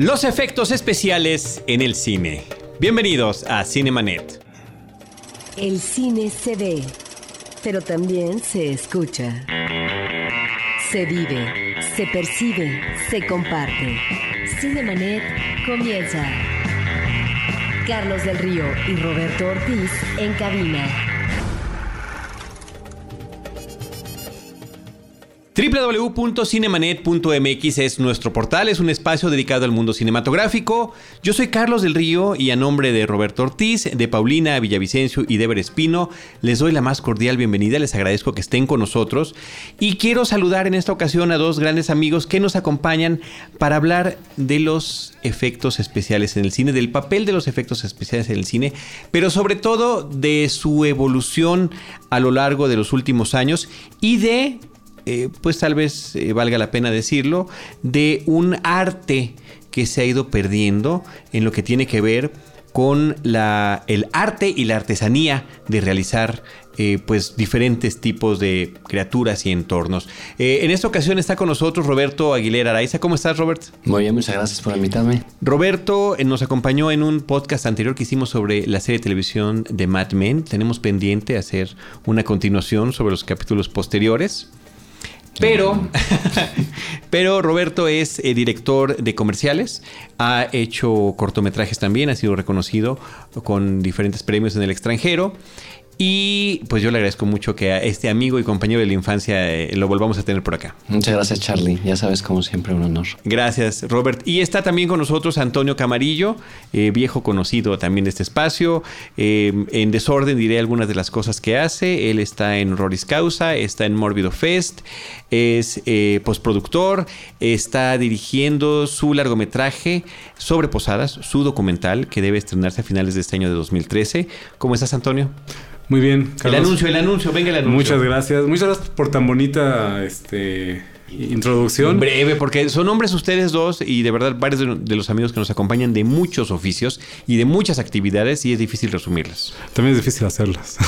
Los efectos especiales en el cine. Bienvenidos a Cinemanet. El cine se ve, pero también se escucha. Se vive, se percibe, se comparte. Cinemanet comienza. Carlos del Río y Roberto Ortiz en cabina. www.cinemanet.mx es nuestro portal, es un espacio dedicado al mundo cinematográfico. Yo soy Carlos del Río y a nombre de Roberto Ortiz, de Paulina Villavicencio y de Ever Espino, les doy la más cordial bienvenida, les agradezco que estén con nosotros y quiero saludar en esta ocasión a dos grandes amigos que nos acompañan para hablar de los efectos especiales en el cine, del papel de los efectos especiales en el cine, pero sobre todo de su evolución a lo largo de los últimos años y de eh, pues tal vez eh, valga la pena decirlo, de un arte que se ha ido perdiendo en lo que tiene que ver con la, el arte y la artesanía de realizar eh, pues diferentes tipos de criaturas y entornos. en esta ocasión está con nosotros Roberto Aguilera Araiza. ¿Cómo estás, Robert? Muy bien, muchas gracias por invitarme. Roberto nos acompañó en un podcast anterior que hicimos sobre la serie de televisión de Mad Men. Tenemos pendiente hacer una continuación sobre los capítulos posteriores. Pero, pero Roberto es eh, director de comerciales, ha hecho cortometrajes también, ha sido reconocido con diferentes premios en el extranjero y pues yo le agradezco mucho que a este amigo y compañero de la infancia eh, lo volvamos a tener por acá. Muchas gracias, Charlie. Ya sabes, como siempre, un honor. Gracias, Robert. Y está también con nosotros Antonio Camarillo, eh, viejo conocido también de este espacio. Eh, en desorden diré algunas de las cosas que hace. Él está en Roris Causa, está en Mórbido Fest, es postproductor, está dirigiendo su largometraje sobre Posadas, su documental que debe estrenarse a finales de este año de 2013. ¿Cómo estás, Antonio? Muy bien, Carlos. El anuncio, el anuncio, venga el anuncio. Muchas gracias. Muchas gracias por tan bonita este introducción. Breve, porque son hombres ustedes dos y de verdad varios de, los amigos que nos acompañan de muchos oficios y de muchas actividades y es difícil resumirlas. También es difícil hacerlas.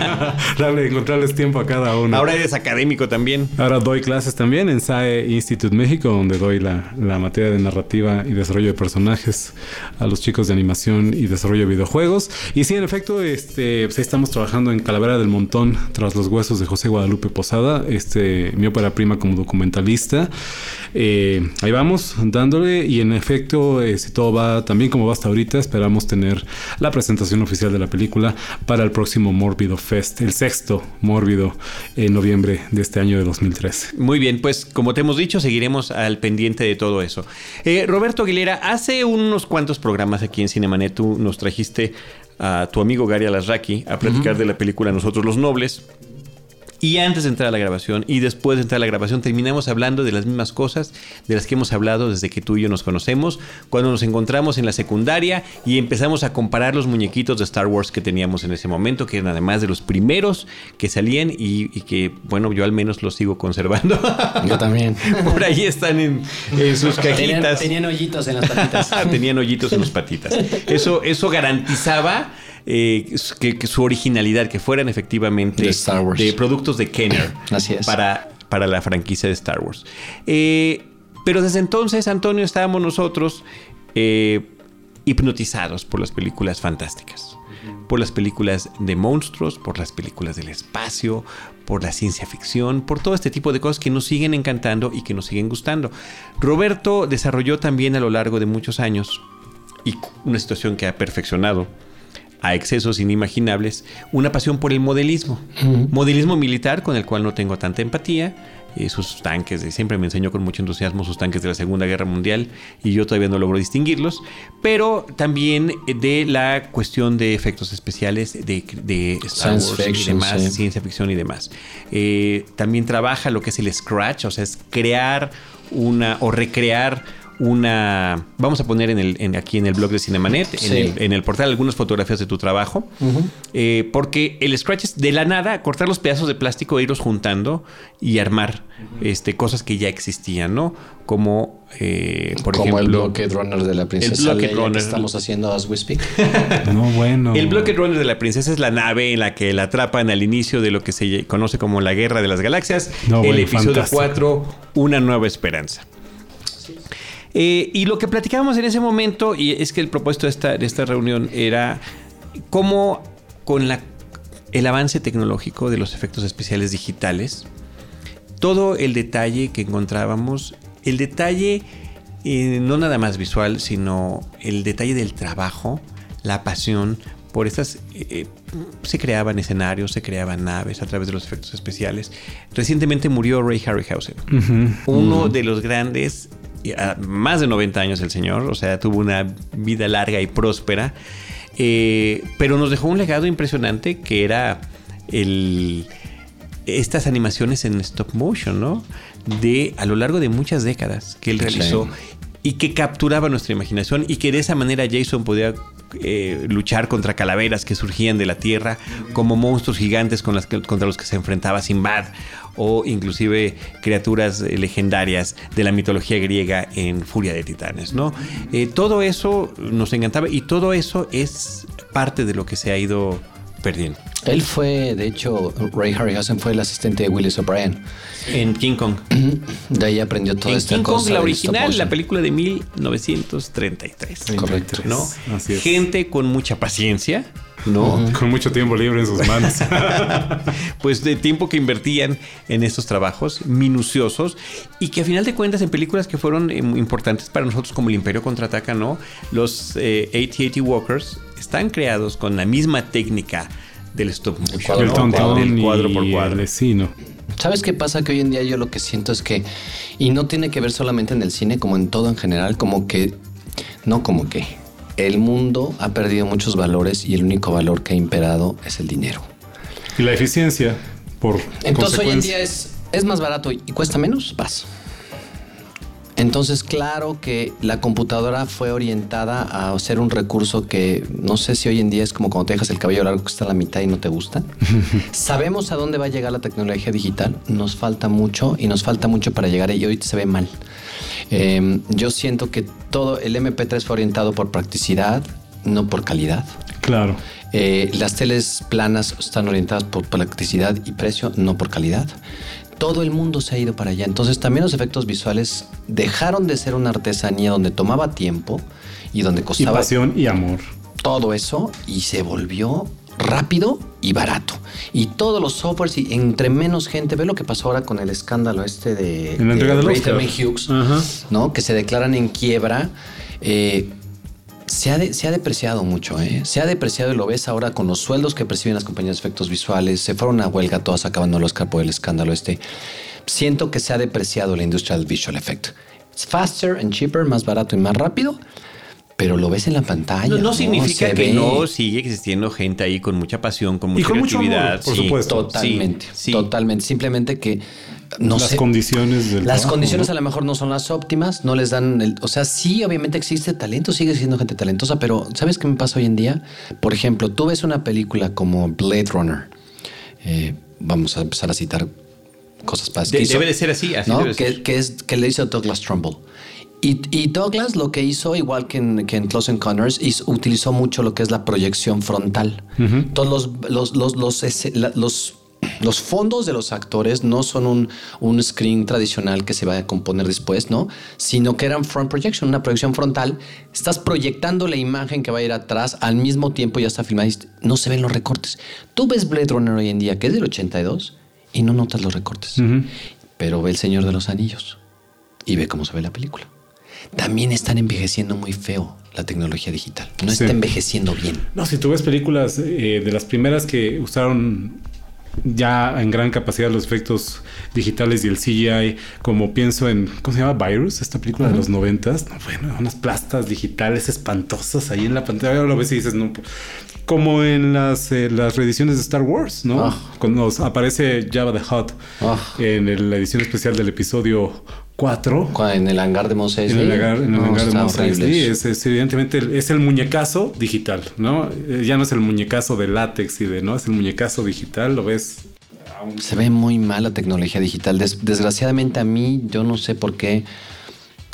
Darle, encontrarles tiempo a cada uno. Ahora eres académico también. Ahora doy clases también en SAE Institute México, donde doy la, la materia de narrativa y desarrollo de personajes a los chicos de animación y desarrollo de videojuegos. Y sí, en efecto, este, pues estamos trabajando en Calavera del Montón, tras los huesos de José Guadalupe Posada, este, mi ópera prima como documental eh, ahí vamos, dándole y en efecto, eh, si todo va también como va hasta ahorita, esperamos tener la presentación oficial de la película para el próximo Mórbido Fest, el sexto Mórbido en noviembre de este año de 2013. Muy bien, pues como te hemos dicho, seguiremos al pendiente de todo eso. Eh, Roberto Aguilera, hace unos cuantos programas aquí en Cinemanet tú nos trajiste a tu amigo Gary Alasraki a platicar de la película Nosotros los Nobles. Y antes de entrar a la grabación y después de entrar a la grabación terminamos hablando de las mismas cosas de las que hemos hablado desde que tú y yo nos conocemos, cuando nos encontramos en la secundaria y empezamos a comparar los muñequitos de Star Wars que teníamos en ese momento, que eran además de los primeros que salían y, que, bueno, yo al menos los sigo conservando. Yo también. Por ahí están en, sus cajitas. Tenían, hoyitos en las patitas. tenían hoyitos en las patitas. Eso, eso garantizaba eh, que, su originalidad, que fueran efectivamente de, productos de Kenner Para, para la franquicia de Star Wars. Eh, pero desde entonces, Antonio, estábamos nosotros eh, hipnotizados por las películas fantásticas. Por las películas de monstruos, por las películas del espacio, por la ciencia ficción, por todo este tipo de cosas que nos siguen encantando y que nos siguen gustando. Roberto desarrolló también a lo largo de muchos años y una situación que ha perfeccionado a excesos inimaginables, una pasión por el modelismo. Modelismo militar con el cual no tengo tanta empatía. Eh, sus tanques, siempre me enseñó con mucho entusiasmo sus tanques de la Segunda Guerra Mundial y yo todavía no logro distinguirlos, pero también de la cuestión de efectos especiales de, de Star Wars y demás, ciencia ficción y demás. Eh, también trabaja lo que es el scratch, o sea, es crear una o recrear una. Vamos a poner en el, aquí en el blog de Cinemanet, en, el, portal, algunas fotografías de tu trabajo. Eh, porque el Scratch es de la nada cortar los pedazos de plástico e irlos juntando y armar este, cosas que ya existían, ¿no? Como, eh, por Como ejemplo. el Blocket Runner de la Princesa el Leia que estamos haciendo as we speak. no, bueno. El Blocket Runner de la Princesa es la nave en la que la atrapan al inicio de lo que se conoce como la Guerra de las Galaxias. el episodio 4, Una Nueva Esperanza. Eh, y lo que platicábamos en ese momento, y es que el propósito de esta, de esta reunión era cómo con la, el avance tecnológico de los efectos especiales digitales, todo el detalle que encontrábamos, el detalle eh, no nada más visual, sino el detalle del trabajo, la pasión por estas... Eh, se creaban escenarios, se creaban naves a través de los efectos especiales. Recientemente murió Ray Harryhausen, uno de los grandes, más de 90 años el señor, o sea, tuvo una vida larga y próspera, pero nos dejó un legado impresionante que era el estas animaciones en stop motion, ¿no? De a lo largo de muchas décadas que él realizó y que capturaba nuestra imaginación y que de esa manera Jason podía eh, luchar contra calaveras que surgían de la tierra, como monstruos gigantes con las contra los que se enfrentaba Sinbad, o inclusive criaturas eh, legendarias de la mitología griega en Furia de Titanes, ¿no? Eh, todo eso nos encantaba y todo eso es parte de lo que se ha ido perdiendo. Él fue, de hecho, Ray Harryhausen fue el asistente de Willis O'Brien. En King Kong. De ahí aprendió todo en King Kong, la original, la película de 1933. Correcto. ¿no? Gente con mucha paciencia. ¿No? Con mucho tiempo libre en sus manos. pues de tiempo que invertían en estos trabajos minuciosos y que a final de cuentas en películas que fueron eh, importantes para nosotros como el Imperio contraataca, ¿no? Los eh, AT-AT Walkers están creados con la misma técnica del stop motion, el cuadro por cuadro. ¿Sabes qué pasa? Que hoy en día yo lo que siento es que, y no tiene que ver solamente en el cine, como en todo en general, como que, no como que, el mundo ha perdido muchos valores y el único valor que ha imperado es el dinero. Y la eficiencia, por Entonces hoy en día es, es más barato y cuesta menos, vas. Entonces, claro que la computadora fue orientada a ser un recurso que no sé si hoy en día es como cuando te dejas el cabello largo que está a la mitad y no te gusta. Sabemos a dónde va a llegar la tecnología digital. Nos falta mucho y nos falta mucho para llegar y hoy se ve mal. Em, yo siento que todo el MP3 fue orientado por practicidad, no por calidad. Claro. Eh, las teles planas están orientadas por practicidad y precio, no por calidad todo el mundo se ha ido para allá. Entonces también los efectos visuales dejaron de ser una artesanía donde tomaba tiempo y donde costaba... Y pasión y amor. Todo eso y se volvió rápido y barato. Y todos los softwares y entre menos gente, ve lo que pasó ahora con el escándalo este de, en la entrega de, de Hughes, ¿no? Que se declaran en quiebra. Eh, se ha, se ha depreciado mucho, ¿eh? Se ha depreciado y lo ves ahora con los sueldos que perciben las compañías de efectos visuales. Se fueron a huelga todas acabando el Oscar por el escándalo este. Siento que se ha depreciado la industria del visual effect. Es faster and cheaper, más barato y más rápido pero lo ves en la pantalla. No, significa que no sigue existiendo gente ahí con mucha pasión, con mucha creatividad. por supuesto. Totalmente. Totalmente. Simplemente que no las condiciones del Las condiciones a lo mejor no son las óptimas, no les dan el, o sea, sí, obviamente existe talento, sigue siendo gente talentosa, pero ¿sabes qué me pasa hoy en día? Por ejemplo, tú ves una película como Blade Runner. Eh, vamos a empezar a citar cosas para Debe de ser así, así Que, es que le hizo Douglas Trumbull. Y, Douglas lo que hizo, igual que en, que en Close Encounters, utilizó mucho lo que es la proyección frontal. Todos los, los, los, los, fondos de los actores no son un, un, screen tradicional que se va a componer después, ¿no? Sino que eran front projection, una proyección frontal. Estás proyectando la imagen que va a ir atrás al mismo tiempo ya está filmada y no se ven los recortes. Tú ves Blade Runner hoy en día, que es del 82, y no notas los recortes. Pero ve El Señor de los Anillos y ve cómo se ve la película también están envejeciendo muy feo la tecnología digital. No está envejeciendo bien. No, si tú ves películas eh, de las primeras que usaron ya en gran capacidad los efectos digitales y el CGI, como pienso en, ¿cómo se llama? Virus, esta película de los noventas. No, bueno, unas plastas digitales espantosas ahí en la pantalla. Ahora lo ves y dices, no, como en las, eh, las reediciones de Star Wars, ¿no? Ah. Cuando aparece Java the Hutt ah. en la edición especial del episodio 4. En el hangar de Mos En el hangar, en el hangar de Mos es, evidentemente es el muñecazo digital, ¿no? Eh, ya no es el muñecazo de látex y de, ¿no? Es el muñecazo digital, lo ves. Se ve muy mal la tecnología digital. desgraciadamente a mí, yo no sé por qué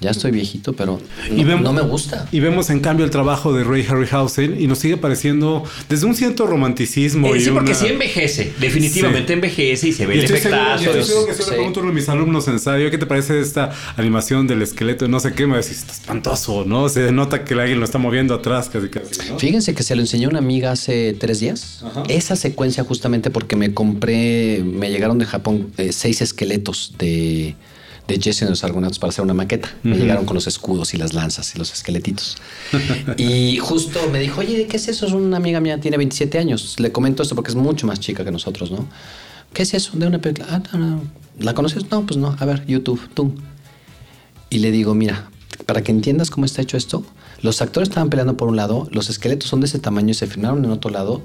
Ya estoy viejito, pero no, me gusta. Y vemos en cambio el trabajo de Ray Harryhausen y nos sigue pareciendo desde un cierto romanticismo. Eh, sí, porque sí envejece, definitivamente envejece y se ve el efectazo. Yo que si le pregunto a mis alumnos en ¿qué te parece esta animación del esqueleto? No sé qué, me decís, está espantoso, ¿no? Se nota que alguien lo está moviendo atrás casi casi. Fíjense que se lo enseñó una amiga hace tres días. Esa secuencia justamente porque me compré, me llegaron de Japón eh, seis esqueletos de de Jesse de los Argonautas para hacer una maqueta. Me llegaron con los escudos y las lanzas y los esqueletitos. y justo me dijo, oye, ¿qué es eso? Es una amiga mía, tiene 27 años. Le comento esto porque es mucho más chica que nosotros, ¿no? ¿Qué es eso? De una película. Ah, no, no. ¿La conoces? No, pues no. A ver, YouTube, tú. Y le digo, mira, para que entiendas cómo está hecho esto, los actores estaban peleando por un lado, los esqueletos son de ese tamaño y se filmaron en otro lado.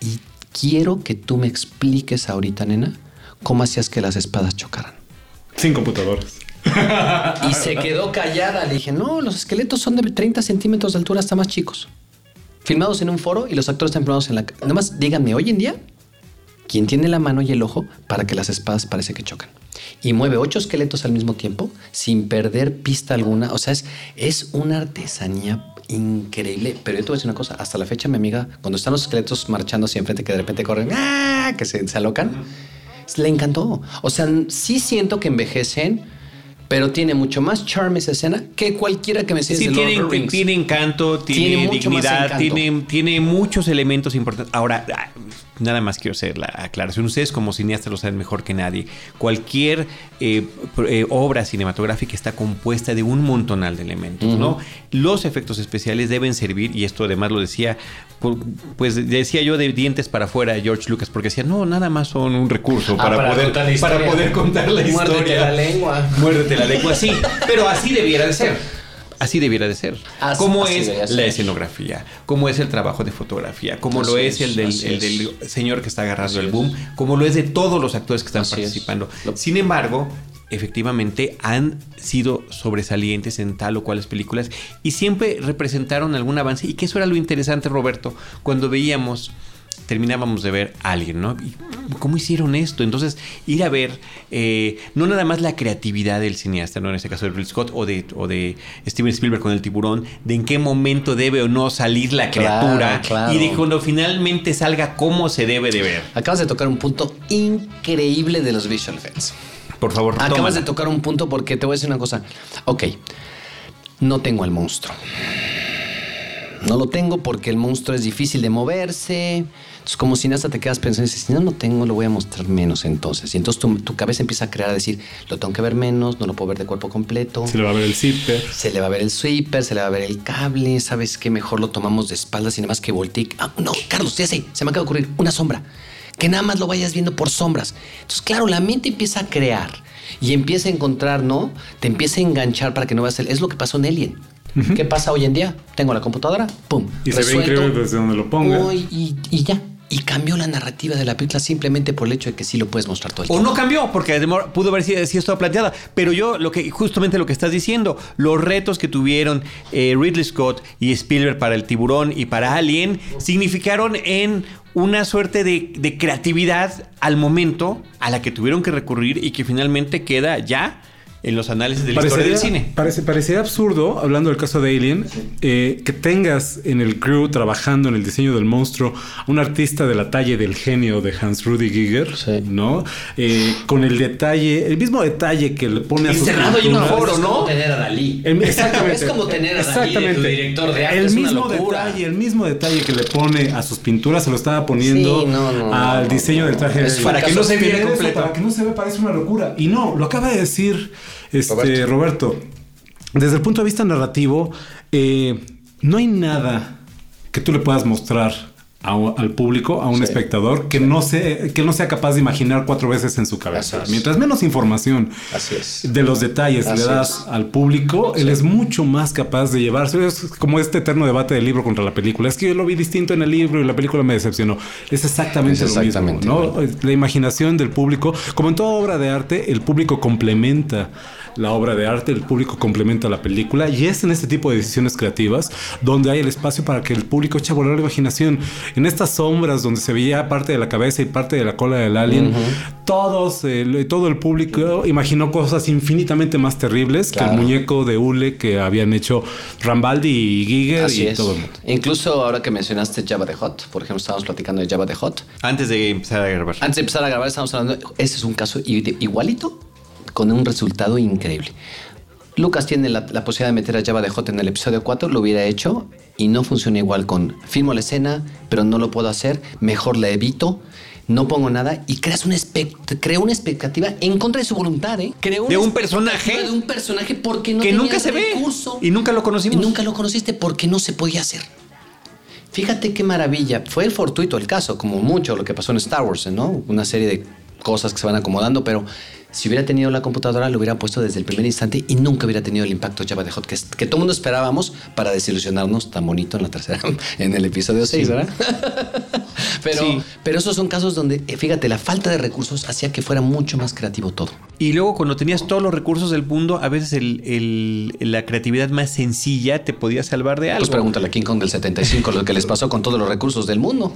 Y quiero que tú me expliques ahorita, nena, cómo hacías que las espadas chocaran. Sin computadores. y se quedó callada. Le dije, no, los esqueletos son de 30 centímetros de altura hasta más chicos. Filmados en un foro y los actores están filmados en la... Nada más díganme, hoy en día, ¿quién tiene la mano y el ojo para que las espadas parece que chocan? Y mueve ocho esqueletos al mismo tiempo sin perder pista alguna. O sea, es, es una artesanía increíble. Pero yo te voy a decir una cosa. Hasta la fecha, mi amiga, cuando están los esqueletos marchando así enfrente, que de repente corren, ¡ah! que se, se alocan le encantó. O sea, sí siento que envejecen, pero tiene mucho más charm esa escena que cualquiera que me siga. Sí, tiene, tiene encanto, tiene, dignidad, tiene, tiene muchos elementos importantes. Ahora, nada más quiero hacer la aclaración. Ustedes como cineastas lo saben mejor que nadie. Cualquier eh, eh, obra cinematográfica está compuesta de un montonal de elementos, ¿no? Los efectos especiales deben servir, y esto además lo decía, pues decía yo de dientes para afuera George Lucas, porque decía, no, nada más son un recurso ah, para, poder, para poder contar la historia. Muérdete la lengua. Muérdete la lengua, sí. Pero así debiera de ser. Así debiera de ser. ¿Cómo es la escenografía? ¿Cómo es el trabajo de fotografía? ¿Cómo lo es, el, del, señor que está agarrando el boom? ¿Cómo lo es de todos los actores que están participando? Sin embargo, efectivamente han sido sobresalientes en tal o cuales películas y siempre representaron algún avance y que eso era lo interesante Roberto cuando veíamos terminábamos de ver a alguien, ¿no? ¿Cómo hicieron esto? Entonces, ir a ver eh, no nada más la creatividad del cineasta, ¿no? En este caso de Bill Scott o de, o de Steven Spielberg con el tiburón, de en qué momento debe o no salir la criatura y de cuando finalmente salga cómo se debe de ver. Acabas de tocar un punto increíble de los visual effects. Por favor, Acabas de tocar un punto porque te voy a decir una cosa. Ok, no tengo al monstruo. No lo tengo porque el monstruo es difícil de moverse entonces, como cineasta te quedas pensando, si no lo tengo, lo voy a mostrar menos entonces. Y entonces tu, cabeza empieza a crear, a decir, lo tengo que ver menos, no lo puedo ver de cuerpo completo. Se le va a ver el zipper. Se le va a ver el zipper, se le va a ver el cable. ¿Sabes qué? Mejor lo tomamos de espaldas y nada más que voltee. Ah, no, Carlos, ya sé, se me acaba de ocurrir una sombra. Que nada más lo vayas viendo por sombras. Entonces, claro, la mente empieza a crear y empieza a encontrar, ¿no? Te empieza a enganchar para que no veas el... Es lo que pasó en Alien. ¿Qué pasa hoy en día? Tengo la computadora, pum. Y se ve increíble desde donde lo ponga. y, ya. Y cambió la narrativa de la película simplemente por el hecho de que sí lo puedes mostrar todo el tiempo. O no cambió, porque pudo haber sido, sido planteada. Pero yo, lo que, justamente lo que estás diciendo, los retos que tuvieron eh, Ridley Scott y Spielberg para el tiburón y para Alien, significaron en una suerte de, creatividad al momento a la que tuvieron que recurrir y que finalmente queda ya en los análisis de la historia del cine. Parece, parecería absurdo, hablando del caso de Alien, eh, que tengas en el crew trabajando en el diseño del monstruo un artista de la talla del genio de Hans Rudy Giger, ¿no? Eh, con el detalle, el mismo detalle que le pone a su Encerrado en un foro, ¿no? Es como tener a Dalí. exactamente. es como tener a Dalí de tu director de arte. El mismo detalle, el mismo detalle que le pone a sus pinturas se lo estaba poniendo al diseño del traje. para que no se vea completo. Para que no se vea parece una locura. Y no, lo acaba de decir este, Roberto. desde el punto de vista narrativo, eh, no hay nada que tú le puedas mostrar al público, a un espectador, que, no se, que no sea capaz de imaginar cuatro veces en su cabeza. Mientras menos información de los detalles le das al público, él es mucho más capaz de llevarse. Es como este eterno debate del libro contra la película. Es que yo lo vi distinto en el libro y la película me decepcionó. Es exactamente, lo mismo. La imaginación del público, como en toda obra de arte, el público complementa la obra de arte, el público complementa la película y es en este tipo de decisiones creativas donde hay el espacio para que el público eche a volar la imaginación. En estas sombras donde se veía parte de la cabeza y parte de la cola del alien, todos, eh, todo el público imaginó cosas infinitamente más terribles que el muñeco de Ule que habían hecho Rambaldi y Giger y todo el mundo. Incluso ahora que mencionaste Java de Hot, por ejemplo, estábamos platicando de Java de Hot. Antes de empezar a grabar. Antes de empezar a grabar, estamos hablando. Ese es un caso igualito con un resultado increíble. Lucas tiene la, posibilidad de meter a Java de Hot en el episodio 4, lo hubiera hecho y no funciona igual con filmo la escena, pero no lo puedo hacer, mejor la evito, no pongo nada y creas una, creo una expectativa en contra de su voluntad, ¿eh? de un personaje. De un personaje porque no que nunca se ve y nunca lo conocimos. Y nunca lo conociste porque no se podía hacer. Fíjate qué maravilla. Fue el fortuito el caso, como mucho lo que pasó en Star Wars, ¿no? Una serie de cosas que se van acomodando, pero si hubiera tenido la computadora, lo hubiera puesto desde el primer instante y nunca hubiera tenido el impacto Java de Hot que, que todo el mundo esperábamos para desilusionarnos tan bonito en la tercera, en el episodio 6, ¿verdad? pero, pero esos son casos donde, eh, fíjate, la falta de recursos hacía que fuera mucho más creativo todo. Y luego, cuando tenías todos los recursos del mundo, a veces el, la creatividad más sencilla te podía salvar de pues algo. Pues pregúntale a King Kong del 75 lo que les pasó con todos los recursos del mundo.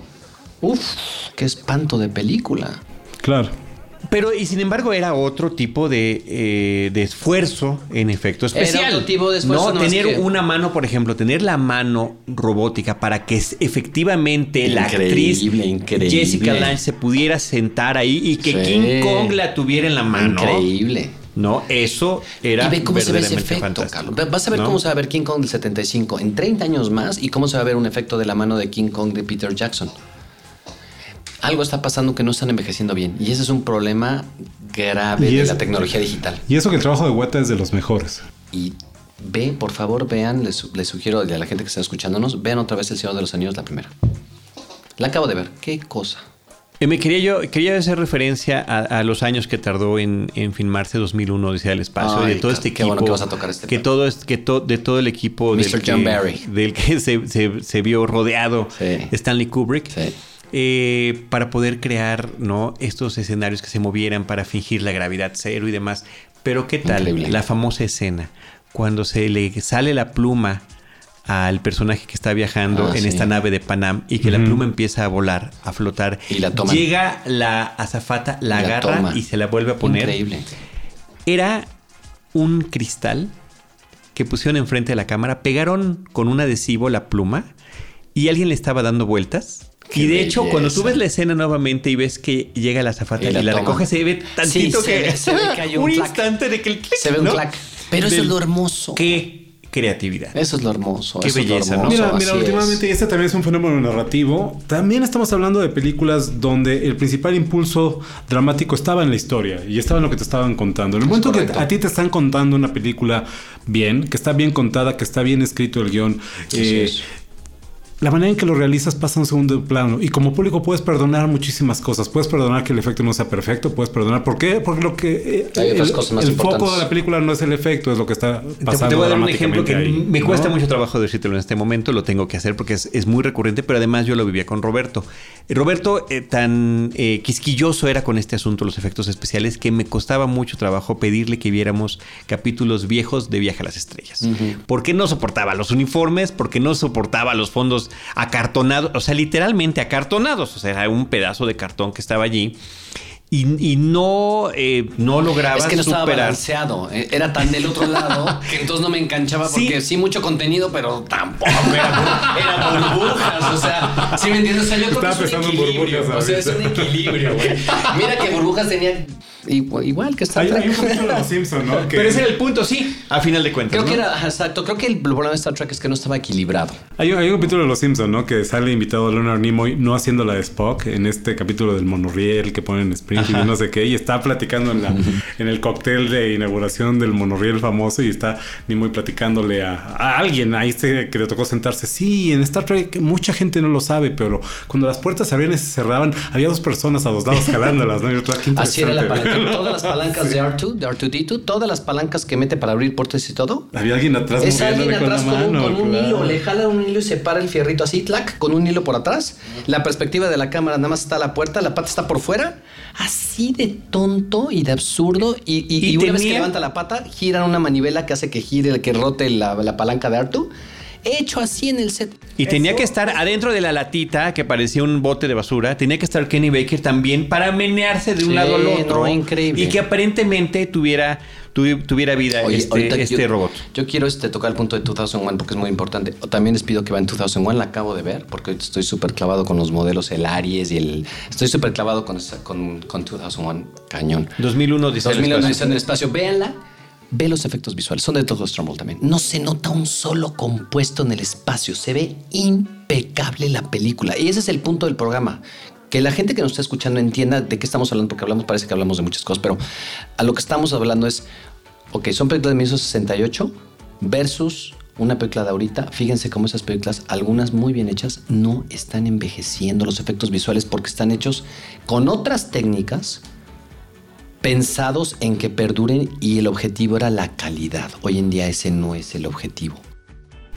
Uf, qué espanto de película. Claro. Pero, y sin embargo, era otro tipo de, eh, de esfuerzo en efecto especial. Era otro tipo de esfuerzo. No, tener una mano, por ejemplo, tener la mano robótica para que efectivamente la actriz Jessica Lange se pudiera sentar ahí y que King Kong la tuviera en la mano. Increíble. No, eso era. Y ve cómo se ve ese efecto, Carlos. Vas a ver cómo se va a ver King Kong del 75 en 30 años más y cómo se va a ver un efecto de la mano de King Kong de Peter Jackson algo está pasando que no están envejeciendo bien. Y ese es un problema grave de la tecnología digital. Y eso que el trabajo de Weta es de los mejores. Y ve, por favor, vean, les, sugiero a la gente que está escuchándonos, vean otra vez El Señor de los Anillos, la primera. La acabo de ver. Qué cosa. Eh, me quería yo quería hacer referencia a, los años que tardó en, filmarse 2001 Odisea del Espacio y de todo este equipo bueno que vas a tocar este que todo que de todo el equipo del John que, Barry. del que se, vio rodeado Stanley Kubrick sí. Eh, para poder crear ¿no? estos escenarios que se movieran para fingir la gravedad cero y demás. Pero ¿qué tal la famosa escena cuando se le sale la pluma al personaje que está viajando ah, en esta nave de Panam y que la pluma empieza a volar, a flotar. Y la Llega la azafata, la, agarra y se la vuelve a poner. Increíble. Era un cristal que pusieron enfrente de la cámara, pegaron con un adhesivo la pluma y alguien le estaba dando vueltas y de hecho, cuando tú ves la escena nuevamente y ves que llega la azafata y, la, recoge, se ve tantito que, se ve que hay un, instante de que el Se ve un clac. Pero eso es lo hermoso. Qué creatividad. Eso es lo hermoso. Qué belleza, ¿no? Mira, mira últimamente este también es un fenómeno narrativo. También estamos hablando de películas donde el principal impulso dramático estaba en la historia y estaba en lo que te estaban contando. En el momento que a ti te están contando una película bien, que está bien contada, que está bien escrito el guion, eh, la manera en que lo realizas pasa a un segundo plano. Y como público puedes perdonar muchísimas cosas. Puedes perdonar que el efecto no sea perfecto. Puedes perdonar. ¿Por qué? Porque lo que. Eh, el, foco de la película no es el efecto, es lo que está pasando. Te, voy a dar un ejemplo que me cuesta mucho trabajo decírtelo en este momento. Lo tengo que hacer porque es, muy recurrente, pero además yo lo vivía con Roberto. Roberto, eh, tan eh, quisquilloso era con este asunto, los efectos especiales, que me costaba mucho trabajo pedirle que viéramos capítulos viejos de Viaje a las Estrellas. Porque no soportaba los uniformes, porque no soportaba los fondos acartonados, o sea, literalmente acartonados, o sea, era un pedazo de cartón que estaba allí. Y, no, eh, no lograba Es que no estaba balanceado. Eh, era tan del otro lado que entonces no me enganchaba porque sí, mucho contenido, pero tampoco era, burbujas. O sea, ¿sí me entiendes? O sea, yo creo que es un equilibrio. o sea, es un equilibrio, güey. Mira que burbujas tenía Igual que Star Trek. ¿no? Pero ese era el punto, sí, a final de cuentas. Creo que era, exacto. Creo que el problema de Star Trek es que no estaba equilibrado. Hay, un capítulo de Los Simpsons, ¿no? Que sale invitado a Leonard Nimoy, no haciendo la de Spock, en este capítulo del monorriel que ponen en Springfield y no sé qué, y está platicando en, la, en el cóctel de inauguración del monorriel famoso y está Nimoy platicándole a, alguien ahí este que le tocó sentarse. Sí, en Star Trek mucha gente no lo sabe, pero cuando las puertas se abrían y se cerraban, había dos personas a dos lados jalándolas, ¿no? Así era la todas las palancas de R2, de R2D2, todas las palancas que mete para abrir puertas y todo. Había alguien atrás. Es alguien atrás con, un, hilo, le jala un hilo y se para el fierrito así, clac, con un hilo por atrás. La perspectiva de la cámara nada más está a la puerta, la pata está por fuera. Así de tonto y de absurdo. Y, una vez que levanta la pata, gira una manivela que hace que gire, que rote la, la palanca de R2 hecho así en el set. Y tenía que estar adentro de la latita que parecía un bote de basura. Tenía que estar Kenny Baker también para menearse de un lado al otro. increíble. Y que aparentemente tuviera tuviera vida este, este robot. Yo quiero este, tocar el punto de 2001 porque es muy importante. También les pido que vayan 2001, la acabo de ver porque estoy súper clavado con los modelos, el Aries y el... Estoy súper clavado con, con, con 2001, cañón. 2001 dice 2001 dice en el espacio. Véanla Ve los efectos visuales, son de Douglas Trumbull también. No se nota un solo compuesto en el espacio, se ve impecable la película. Y ese es el punto del programa. Que la gente que nos está escuchando entienda de qué estamos hablando, porque hablamos, parece que hablamos de muchas cosas, pero a lo que estamos hablando es, ok, son películas de 1968 versus una película de ahorita, fíjense cómo esas películas, algunas muy bien hechas, no están envejeciendo los efectos visuales porque están hechos con otras técnicas pensados en que perduren y el objetivo era la calidad. Hoy en día ese no es el objetivo.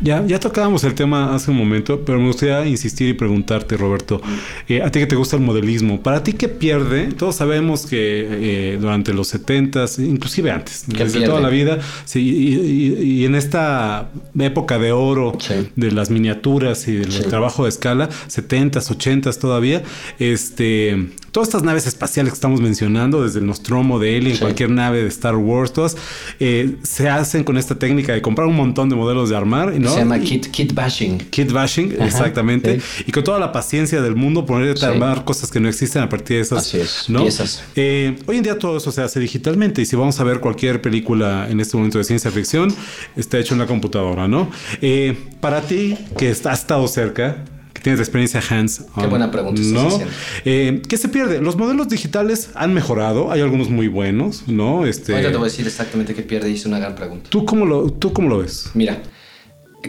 Ya, ya tocábamos el tema hace un momento, pero me gustaría insistir y preguntarte, Roberto, eh, a ti que te gusta el modelismo, ¿para ti qué pierde? Todos sabemos que eh, durante los 70s, inclusive antes, desde toda la vida, sí, y, en esta época de oro de las miniaturas y del trabajo de escala, 70s, 80s todavía, este, todas estas naves espaciales que estamos mencionando, desde el Nostromo de Alien, cualquier nave de Star Wars, todas, eh, se hacen con esta técnica de comprar un montón de modelos de armar. Se llama kit, bashing. Kit bashing, exactamente. Y con toda la paciencia del mundo, poner a armar cosas que no existen a partir de esas piezas. Eh, hoy en día todo eso se hace digitalmente y si vamos a ver cualquier película en este momento de ciencia ficción, está hecho en la computadora, ¿no? Eh, para ti, que has estado cerca, tienes experiencia hands Qué buena pregunta. ¿no? Eh, ¿Qué se pierde? Los modelos digitales han mejorado, hay algunos muy buenos, ¿no? Este... Ahorita te voy a decir exactamente qué pierde, hice una gran pregunta. ¿Tú cómo lo, tú cómo lo ves? Mira,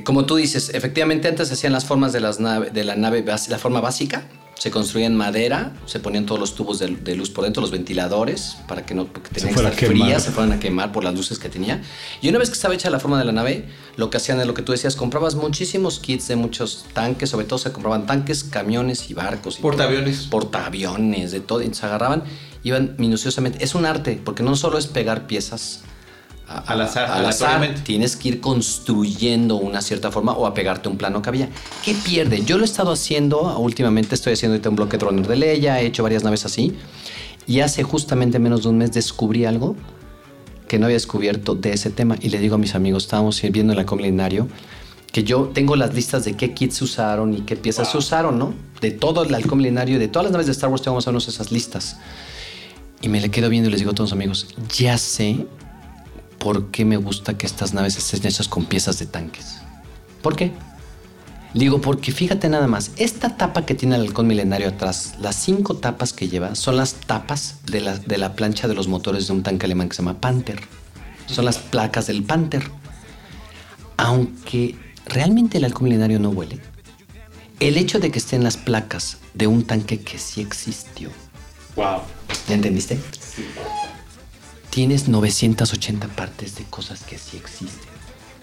como tú dices, efectivamente antes se hacían las formas de, las nave, de la nave, la forma básica, se construía en madera, se ponían todos los tubos de, luz por dentro, los ventiladores, para que no porque tenían que estar frías, se fueran a quemar por las luces que tenía. Y una vez que estaba hecha la forma de la nave, lo que hacían es lo que tú decías, comprabas muchísimos kits de muchos tanques, sobre todo se compraban tanques, camiones y barcos. Y portaaviones. portaaviones, de todo, y se agarraban, iban minuciosamente. Es un arte, porque no solo es pegar piezas al azar, al azar tienes que ir construyendo una cierta forma o a pegarte un plano que había. ¿Qué pierde? Yo lo he estado haciendo, últimamente estoy haciendo un bloque runner de Leia, he hecho varias naves así, y hace justamente menos de un mes descubrí algo que no había descubierto de ese tema y le digo a mis amigos, estábamos viendo el halcón que yo tengo las listas de qué kits se usaron y qué piezas se usaron, ¿no? De todo el halcón milenario, de todas las naves de Star Wars tengo más o menos esas listas. Y me le quedo viendo y les digo a todos los amigos, ya sé ¿por qué me gusta que estas naves estén hechas con piezas de tanques? ¿Por qué? Digo, porque fíjate nada más, esta tapa que tiene el halcón milenario atrás, las cinco tapas que lleva, son las tapas de la, de la plancha de los motores de un tanque alemán que se llama Panther. Son las placas del Panther. Aunque realmente el halcón milenario no huele, el hecho de que estén las placas de un tanque que sí existió. Wow. ¿Ya entendiste? Sí tienes 980 partes de cosas que sí existen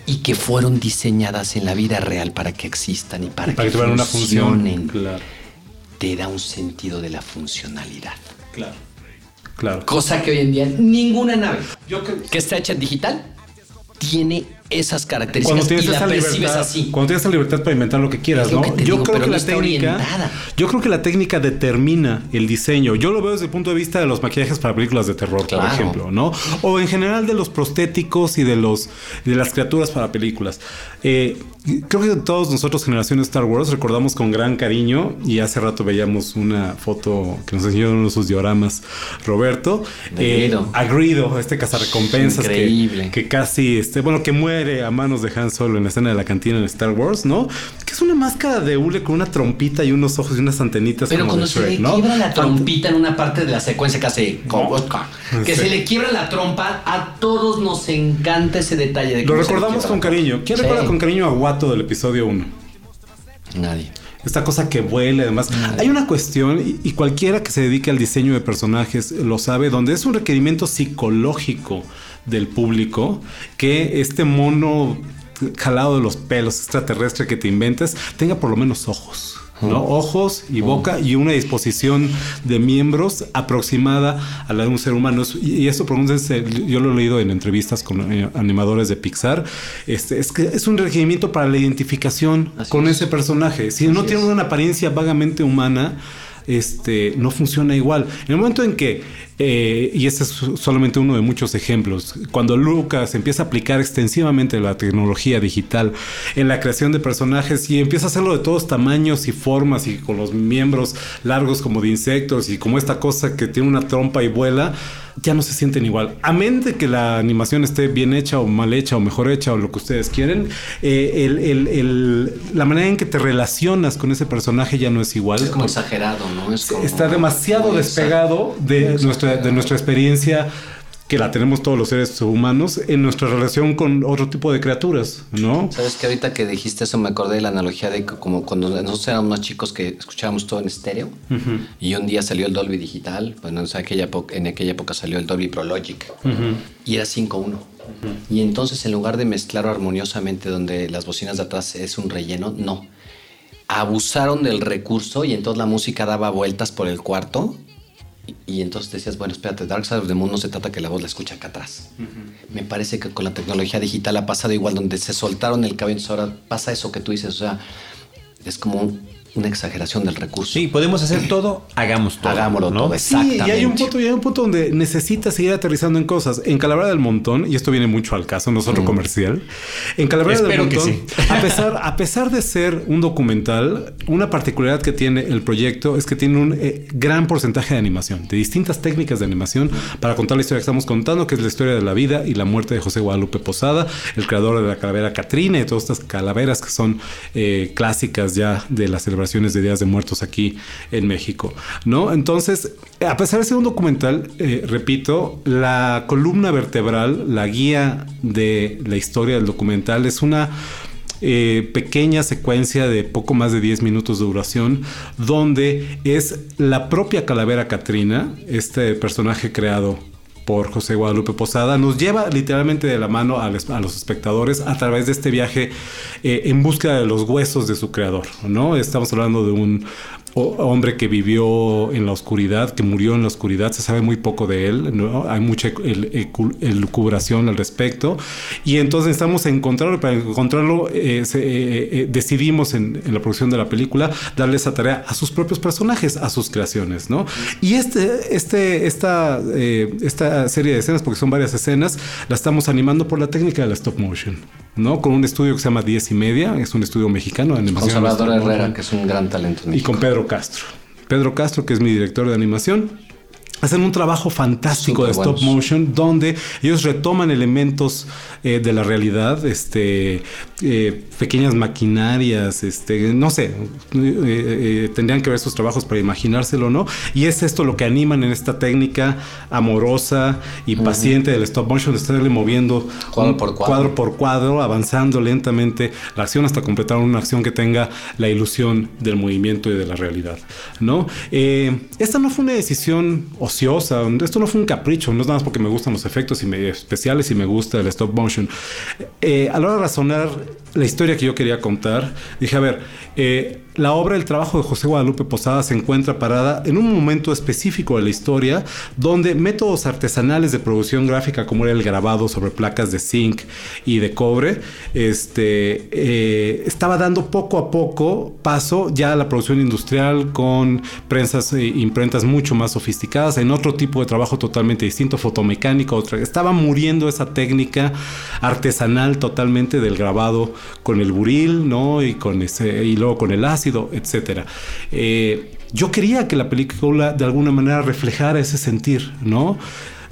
y que fueron diseñadas en la vida real para que existan y para, que, funcionen. Una función. Claro. Te da un sentido de la funcionalidad. Claro. Claro. Cosa que hoy en día ninguna nave que está hecha en digital tiene esas características y la percibes así. Cuando tienes la libertad para inventar lo que quieras, ¿no? yo creo que la técnica, yo creo que la técnica determina el diseño. Yo lo veo desde el punto de vista de los maquillajes para películas de terror, por ejemplo, ¿no? O en general de los prostéticos y de los de las criaturas para películas. Eh, creo que todos nosotros, generación Star Wars, recordamos con gran cariño, y hace rato veíamos una foto que nos enseñó uno de sus dioramas, Roberto. Eh, Agrido, este cazarrecompensas que, que casi, este, bueno, que muere a manos de Han Solo en la escena de la cantina en Star Wars, ¿no? Que es una máscara de hule con una trompita y unos ojos y unas antenitas. Pero cuando se le quiebra la trompita en una parte de la secuencia que hace que se le quiebra la trompa, a todos nos encanta ese detalle. De Lo recordamos con cariño. ¿Quién recuerda con cariño a Watto del episodio 1? Nadie esta cosa que vuela y demás. Hay una cuestión, y, cualquiera que se dedique al diseño de personajes lo sabe, donde es un requerimiento psicológico del público que este mono jalado de los pelos extraterrestre que te inventes tenga por lo menos ojos. ¿no? Ojos y boca y una disposición de miembros aproximada a la de un ser humano. Y esto, yo lo he leído en entrevistas con eh, animadores de Pixar, este, es que es un requerimiento para la identificación con ese personaje. Si no tiene una apariencia vagamente humana, este, no funciona igual. En el momento en que, eh, y este es solamente uno de muchos ejemplos, cuando Lucas empieza a aplicar extensivamente la tecnología digital en la creación de personajes y empieza a hacerlo de todos tamaños y formas y con los miembros largos como de insectos y como esta cosa que tiene una trompa y vuela, ya no se sienten igual. A menos de que la animación esté bien hecha o mal hecha o mejor hecha o lo que ustedes quieren, eh, la manera en que te relacionas con ese personaje ya no es igual. Es como exagerado, ¿no? está demasiado despegado de nuestra, de nuestra experiencia que la tenemos todos los seres humanos en nuestra relación con otro tipo de criaturas, ¿no? Sabes que ahorita que dijiste eso me acordé de la analogía de como cuando nosotros éramos unos chicos que escuchábamos todo en estéreo y un día salió el Dolby digital, bueno, en aquella, en aquella época salió el Dolby Pro Logic y era 5.1. Y entonces en lugar de mezclar armoniosamente donde las bocinas de atrás es un relleno, no. Abusaron del recurso y entonces la música daba vueltas por el cuarto y, entonces decías, bueno, espérate, Dark Side of the Moon no se trata que la voz la escucha acá atrás. Me parece que con la tecnología digital ha pasado igual, donde se soltaron el cabello, ahora pasa eso que tú dices, o sea, es como un, una exageración del recurso. Sí, podemos hacer todo, hagamos todo. Hagámoslo ¿no? todo, exactamente. Sí, y hay un punto, y hay un punto donde necesitas seguir aterrizando en cosas. En Calavera del Montón, y esto viene mucho al caso, no es otro mm. comercial. En Calavera del Montón, a, pesar, a pesar de ser un documental, una particularidad que tiene el proyecto es que tiene un eh, gran porcentaje de animación, de distintas técnicas de animación para contar la historia que estamos contando, que es la historia de la vida y la muerte de José Guadalupe Posada, el creador de la calavera Catrina y todas estas calaveras que son eh, clásicas ya de la celebración de Días de Muertos aquí en México, ¿no? Entonces, a pesar de ser un documental, eh, repito, la columna vertebral, la guía de la historia del documental es una eh, pequeña secuencia de poco más de 10 minutos de duración, donde es la propia calavera Catrina, este personaje creado por José Guadalupe Posada, nos lleva literalmente de la mano a, los espectadores a través de este viaje eh, en búsqueda de los huesos de su creador, ¿no? Estamos hablando de un hombre que vivió en la oscuridad, que murió en la oscuridad, se sabe muy poco de él, ¿no? hay mucha elucubración al respecto, y entonces estamos encontrarlo, para encontrarlo eh, eh, eh, decidimos en, la producción de la película darle esa tarea a sus propios personajes, a sus creaciones, ¿no? Y este, este, esta, esta serie de escenas, porque son varias escenas, la estamos animando por la técnica de la stop motion. ¿no? Con un estudio que se llama Diez y Media, es un estudio mexicano de animación. Con Salvador Herrera, que es un gran talento. Y con Pedro Castro. Pedro Castro, que es mi director de animación, hacen un trabajo fantástico de stop motion donde ellos retoman elementos eh, de la realidad, este, eh, pequeñas maquinarias, este, no sé, eh, tendrían que ver sus trabajos para imaginárselo, ¿no? Y es esto lo que animan en esta técnica amorosa y paciente del stop motion, de estarle moviendo cuadro por cuadro. cuadro por cuadro, avanzando lentamente la acción hasta completar una acción que tenga la ilusión del movimiento y de la realidad, ¿no? esta no fue una decisión ociosa, esto no fue un capricho, no es nada más porque me gustan los efectos especiales y me gusta el stop motion. Eh, a la hora de razonar la historia que yo quería contar, dije, a ver, eh, la obra, el trabajo de José Guadalupe Posada se encuentra parada en un momento específico de la historia donde métodos artesanales de producción gráfica como era el grabado sobre placas de zinc y de cobre, este, eh, estaba dando poco a poco paso ya a la producción industrial con prensas e imprentas mucho más sofisticadas, en otro tipo de trabajo totalmente distinto, fotomecánico, otra. Estaba muriendo esa técnica artesanal totalmente del grabado con el buril, ¿no? Y con ese, y luego con el ácido etcétera. Eh, yo quería que la película de alguna manera reflejara ese sentir, ¿no?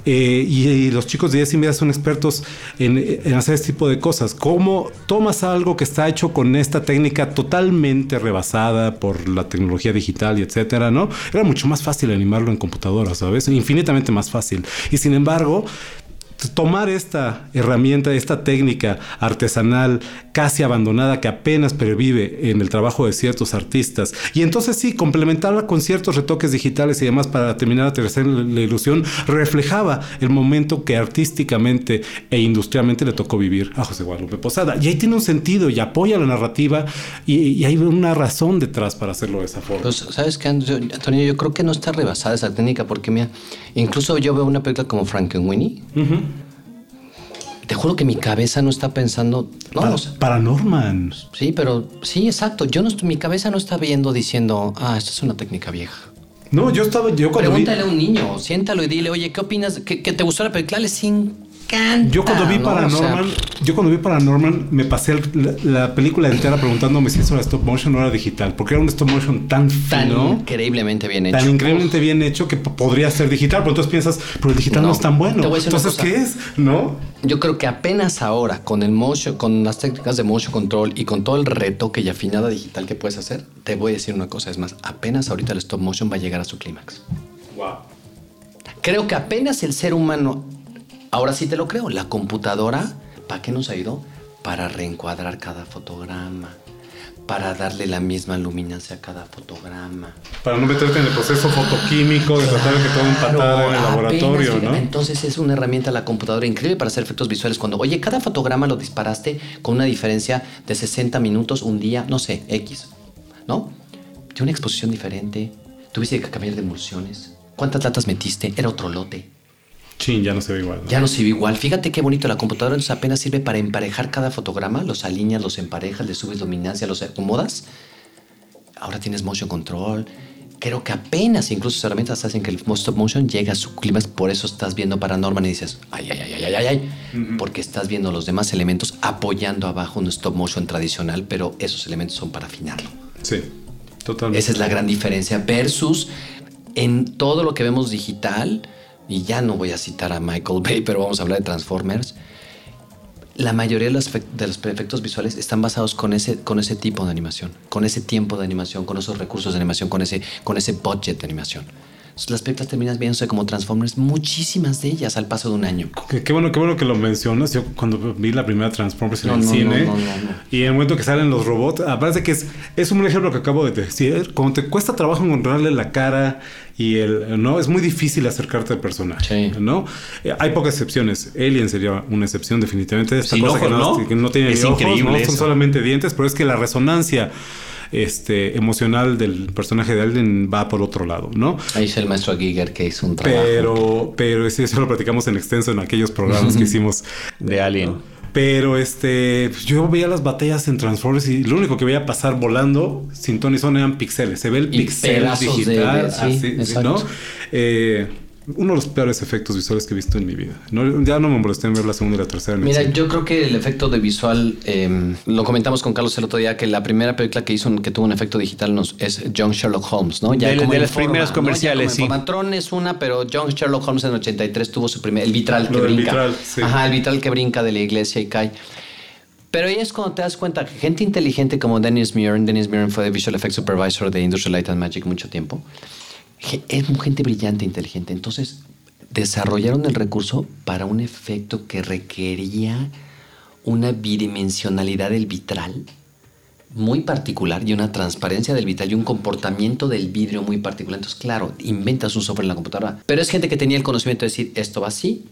Eh, y, los chicos de 10 y media son expertos en, hacer este tipo de cosas. ¿Cómo tomas algo que está hecho con esta técnica totalmente rebasada por la tecnología digital y etcétera, ¿no? Era mucho más fácil animarlo en computadora, ¿sabes? Infinitamente más fácil. Y sin embargo, tomar esta herramienta, esta técnica artesanal casi abandonada que apenas pervive en el trabajo de ciertos artistas y entonces sí, complementarla con ciertos retoques digitales y demás para terminar de aterrizar la ilusión, reflejaba el momento que artísticamente e industrialmente le tocó vivir a José Guadalupe Posada. Y ahí tiene un sentido y apoya la narrativa y, hay una razón detrás para hacerlo de esa forma. Pues, ¿sabes qué, Antonio? Yo creo que no está rebasada esa técnica porque, mira, incluso yo veo una película como Frankenweenie. Te juro que mi cabeza no está pensando. No, Paranorman. Sí, pero sí, exacto. Yo no, mi cabeza no está viendo diciendo, ah, esta es una técnica vieja. No, yo estaba. Yo cuando Pregúntale a un niño, siéntalo y dile, oye, ¿qué opinas? ¿Que, te gustó la película? Yo cuando vi Paranorman, yo cuando vi Paranorman me pasé la, película entera preguntándome si eso era stop motion o era digital, porque era un stop motion tan fino, tan increíblemente bien hecho, tan increíblemente bien hecho que podría ser digital, pero entonces piensas, pero el digital no, es tan bueno. Entonces, ¿qué es? ¿No? Yo creo que apenas ahora con el motion, con las técnicas de motion control y con todo el retoque y afinada digital que puedes hacer, te voy a decir una cosa, es más, apenas ahorita el stop motion va a llegar a su clímax. Wow. Creo que apenas el ser humano Ahora sí te lo creo. La computadora, ¿para qué nos ayudó? Para reencuadrar cada fotograma, para darle la misma luminancia a cada fotograma. Para no meterte en el proceso fotoquímico de tratar de que todo empatara en el laboratorio, ¿no? Entonces es una herramienta la computadora increíble para hacer efectos visuales. Cuando, oye, cada fotograma lo disparaste con una diferencia de 60 minutos, un día, no sé, X, ¿no? De una exposición diferente. Tuviste que cambiar de emulsiones. ¿Cuántas latas metiste? Era otro lote. Chin, ya no se ve igual. Ya no se ve igual. Fíjate qué bonito. La computadora entonces apenas sirve para emparejar cada fotograma. Los alineas, los emparejas, le subes luminancia, los acomodas. Ahora tienes motion control. Creo que apenas incluso sus herramientas hacen que el stop motion llegue a su clima. Por eso estás viendo Paranorman y dices, ay, ay, ay, ay, ay, ay. Porque estás viendo los demás elementos apoyando abajo un stop motion tradicional, pero esos elementos son para afinarlo. Sí, totalmente. Esa es la gran diferencia versus en todo lo que vemos digital y ya no voy a citar a Michael Bay, pero vamos a hablar de Transformers, la mayoría de los, de los efectos visuales están basados con ese, con ese tipo de animación, con ese tiempo de animación, con esos recursos de animación, con ese, con ese budget de animación. Las películas terminas viéndose como Transformers, muchísimas de ellas al paso de un año. Qué, bueno, qué bueno que lo mencionas. Yo cuando vi la primera Transformers en el cine y en el momento que salen los robots, aparte que es, es un ejemplo que acabo de decir, cuando te cuesta trabajo encontrarle la cara y el no es muy difícil acercarte al personaje, ¿no? Eh, hay pocas excepciones. Alien sería una excepción definitivamente. Esta cosa que, no, que, no, tiene es ojos, ¿no? son solamente dientes, pero es que la resonancia este, emocional del personaje de Alien va por otro lado, ¿no? Ahí es el maestro Giger que hizo un trabajo. Pero, pero eso lo platicamos en extenso en aquellos programas que hicimos de Alien. Pero este, pues, yo veía las batallas en Transformers y lo único que veía pasar volando sin Tony Son eran píxeles. Se ve el pixel digital, así, ¿no? Eh, uno de los peores efectos visuales que he visto en mi vida. ya no me molesté en ver la segunda y la tercera. Mira, yo creo que el efecto de visual, em, lo comentamos con Carlos el otro día, que la primera película que hizo que tuvo un efecto digital nos, es John Sherlock Holmes, ¿no? Ya de, las primeras comerciales, ¿no? sí. es una, pero John Sherlock Holmes en el 83 tuvo su primer, el vitral que brinca. Vitral, sí. Ajá, el vitral que brinca de la iglesia y cae. Pero ahí es cuando te das cuenta que gente inteligente como Dennis Muren, Dennis Muren fue de Visual Effects Supervisor de Industrial Light and Magic mucho tiempo, es gente brillante, inteligente. Entonces, desarrollaron el recurso para un efecto que requería una bidimensionalidad del vitral muy particular y una transparencia del vitral y un comportamiento del vidrio muy particular. Entonces, claro, inventas un software en la computadora. Pero es gente que tenía el conocimiento de decir, esto va así,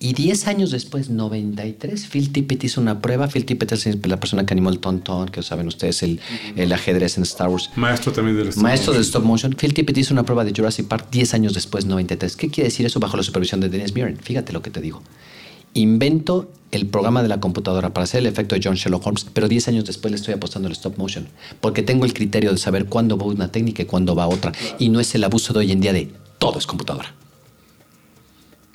y 10 años después, 93, Phil Tippett hizo una prueba. Phil Tippett es la persona que animó el Tonton, que saben ustedes, el, el ajedrez en Star Wars. Maestro también del stop Maestro de stop motion. Phil Tippett hizo una prueba de Jurassic Park 10 años después, 93. ¿Qué quiere decir eso bajo la supervisión de Dennis Muren? Fíjate lo que te digo. Invento el programa de la computadora para hacer el efecto de John Sherlock Holmes, pero 10 años después le estoy apostando al stop motion, porque tengo el criterio de saber cuándo va una técnica y cuándo va otra, y no es el abuso de hoy en día de todo es computadora.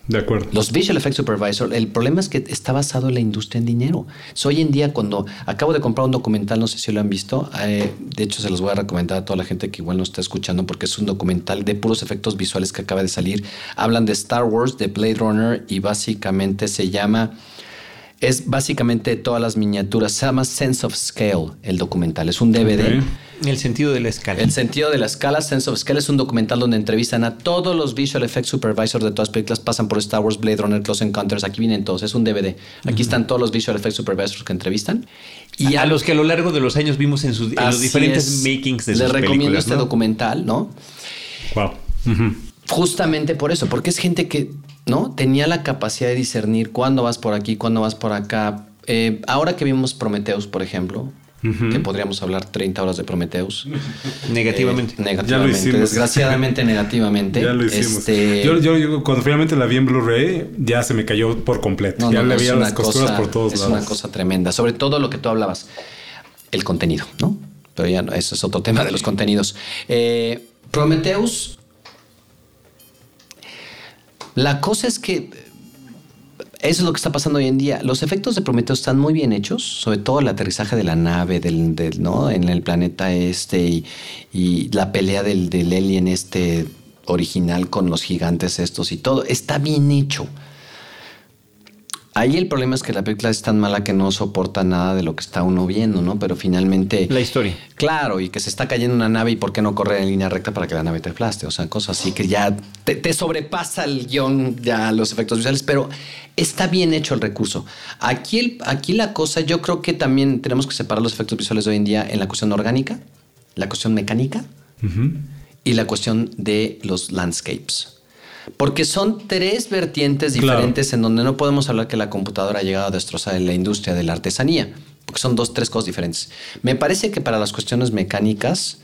De acuerdo. Los Visual Effects Supervisor, el problema es que está basado en la industria en dinero. hoy en día, cuando acabo de comprar un documental, no sé si lo han visto, eh, de hecho se los voy a recomendar a toda la gente que igual no está escuchando, porque es un documental de puros efectos visuales que acaba de salir. Hablan de Star Wars, de Blade Runner y básicamente se llama es básicamente todas las miniaturas. Se llama Sense of Scale el documental. Es un DVD. El sentido de la escala. El sentido de la escala, Sense of Scale, es un documental donde entrevistan a todos los visual effects supervisors de todas las películas, pasan por Star Wars, Blade Runner, Close Encounters, aquí vienen todos, es un DVD. Aquí están todos los visual effects supervisors que entrevistan. Y a, los que a lo largo de los años vimos en, sus, los diferentes makings de Les recomiendo este documental, ¿no? Wow. Justamente por eso, porque es gente que, ¿no? Tenía la capacidad de discernir cuándo vas por aquí, cuándo vas por acá. Eh, ahora que vimos Prometheus, por ejemplo, que podríamos hablar 30 horas de Prometheus. negativamente. Eh, negativamente. Desgraciadamente, negativamente. Ya lo hicimos. Este, yo, yo, cuando finalmente la vi en Blu-ray, ya se me cayó por completo. ya le veía las costuras por todos lados. Es una cosa tremenda. Sobre todo lo que tú hablabas, el contenido, ¿no? Pero ya no, eso es otro tema de los contenidos. Eh, Prometheus. La cosa es que eso es lo que está pasando hoy en día. Los efectos de Prometeo están muy bien hechos, sobre todo el aterrizaje de la nave del, ¿no? en el planeta este y, la pelea del, del alien este original con los gigantes estos y todo. Está bien hecho. Ahí el problema es que la película es tan mala que no soporta nada de lo que está uno viendo, ¿no? Pero finalmente... La historia. Claro, y que se está cayendo una nave y por qué no correr en línea recta para que la nave te aplaste. O sea, cosas así que ya te, sobrepasa el guion, ya los efectos visuales, pero está bien hecho el recurso. Aquí, aquí la cosa, yo creo que también tenemos que separar los efectos visuales de hoy en día en la cuestión orgánica, la cuestión mecánica y la cuestión de los landscapes. Porque son tres vertientes diferentes en donde no podemos hablar que la computadora ha llegado a destrozar la industria de la artesanía, porque son dos, tres cosas diferentes. Me parece que para las cuestiones mecánicas,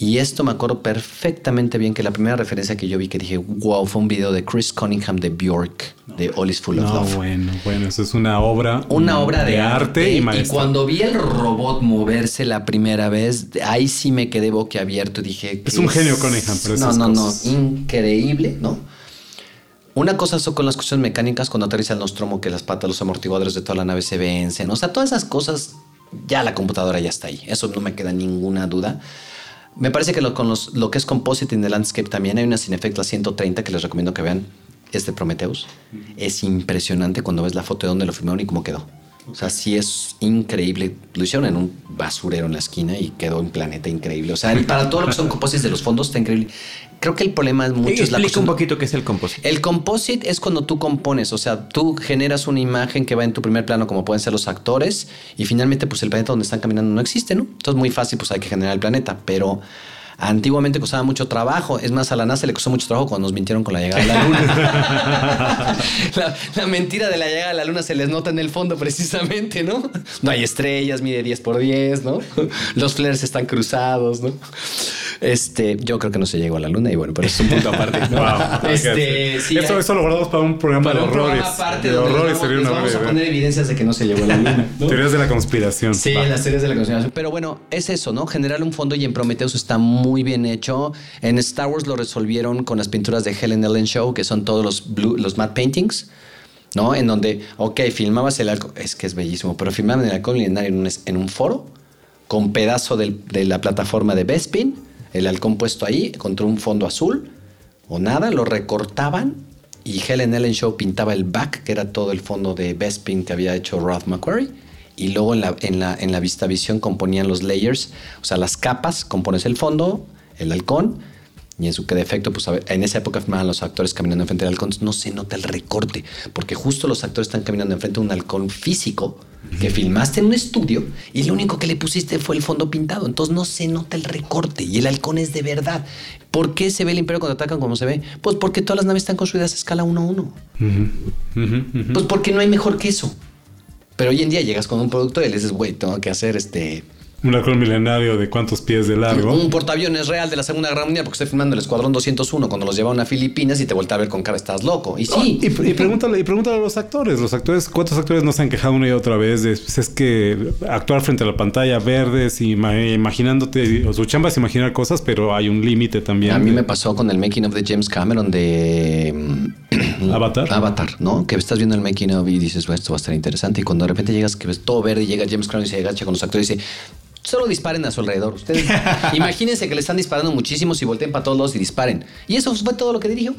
y esto me acuerdo perfectamente bien que la primera referencia que yo vi que dije, wow, fue un video de Chris Cunningham de Bjork, de All is Full of no, Bueno, bueno, eso es una obra. Una obra de, arte, y, y, cuando vi el robot moverse la primera vez, ahí sí me quedé boquiabierto. Dije, es un genio Cunningham, pero No, no, no, increíble, ¿no? Una cosa son con las cuestiones mecánicas cuando aterriza el Nostromo, que las patas, los amortiguadores de toda la nave se vencen. O sea, todas esas cosas, ya la computadora ya está ahí. Eso no me queda ninguna duda. Me parece que lo, con los, lo que es composite in the landscape también hay una Cinefect la 130 que les recomiendo que vean. Es de Prometheus. Es impresionante cuando ves la foto de donde lo filmaron y cómo quedó. O sea, sí es increíble. Lo hicieron en un basurero en la esquina y quedó un planeta increíble. O sea, para todo lo que son composites de los fondos está increíble. Creo que el problema es mucho. Explica es la un poquito qué es el composite. El composite es cuando tú compones, o sea, tú generas una imagen que va en tu primer plano, como pueden ser los actores, y finalmente, pues el planeta donde están caminando no existe, ¿no? Entonces, muy fácil, pues hay que generar el planeta, pero Antiguamente costaba mucho trabajo. Es más, a la NASA le costó mucho trabajo cuando nos mintieron con la llegada a la Luna. la, mentira de la llegada a la Luna se les nota en el fondo precisamente, ¿no? No hay estrellas, mide 10 por 10, ¿no? Los flares están cruzados, ¿no? Este, yo creo que no se llegó a la luna y bueno, pero es un punto aparte. Este, sí, eso, lo guardamos para un programa de horrores. de horrores sería una vamos a poner evidencias de que no se llegó a la luna. Teorías de la conspiración. Sí, las teorías de la conspiración. Pero bueno, es eso, ¿no? Generar un fondo y en Prometheus está muy bien hecho. En Star Wars lo resolvieron con las pinturas de Helen Ellen Show, que son todos los, blue, los matte paintings. ¿no? En donde, ok, filmabas el alcohol, es que es bellísimo, pero filmaban el alcohol en un, en un foro con pedazo de la plataforma de Bespin el halcón puesto ahí contra un fondo azul o nada, lo recortaban y Helen Ellen Show pintaba el back, que era todo el fondo de Bespin que había hecho Ralph McQuarrie. Y luego en la, en la, en la vista visión componían los layers, o sea, las capas, compones el fondo, el halcón, y en su que defecto, pues en esa época filmaban los actores caminando enfrente del halcón, no se nota el recorte, porque justo los actores están caminando enfrente de un halcón físico que filmaste en un estudio y lo único que le pusiste fue el fondo pintado. Entonces no se nota el recorte y el halcón es de verdad. ¿Por qué se ve el imperio cuando atacan como se ve? Pues porque todas las naves están construidas a escala 1 a 1. Pues porque no hay mejor que eso. Pero hoy en día llegas con un producto y le dices, güey, tengo que hacer este un halcón milenario de cuántos pies de largo. Un portaaviones real de la Segunda Guerra Mundial, porque estoy filmando el Escuadrón 201 cuando los llevaban a Filipinas y te vuelta a ver con cara, estás loco. Y sí. y, pregúntale, y pregúntale a los actores. Los actores, ¿cuántos actores no se han quejado una y otra vez? De, pues, es que actuar frente a la pantalla verdes y imaginándote, o su chamba es imaginar cosas, pero hay un límite también. A mí me pasó con el making of de James Cameron de mm, Avatar. Avatar, ¿no? Que estás viendo el making of y dices, bueno, esto va a estar interesante. Y cuando de repente llegas que ves todo verde y llega James Cameron y se agacha con los actores y dice, solo disparen a su alrededor. Ustedes imagínense que le están disparando muchísimos y volteen para todos lados y disparen. Y eso fue todo lo que dirigió.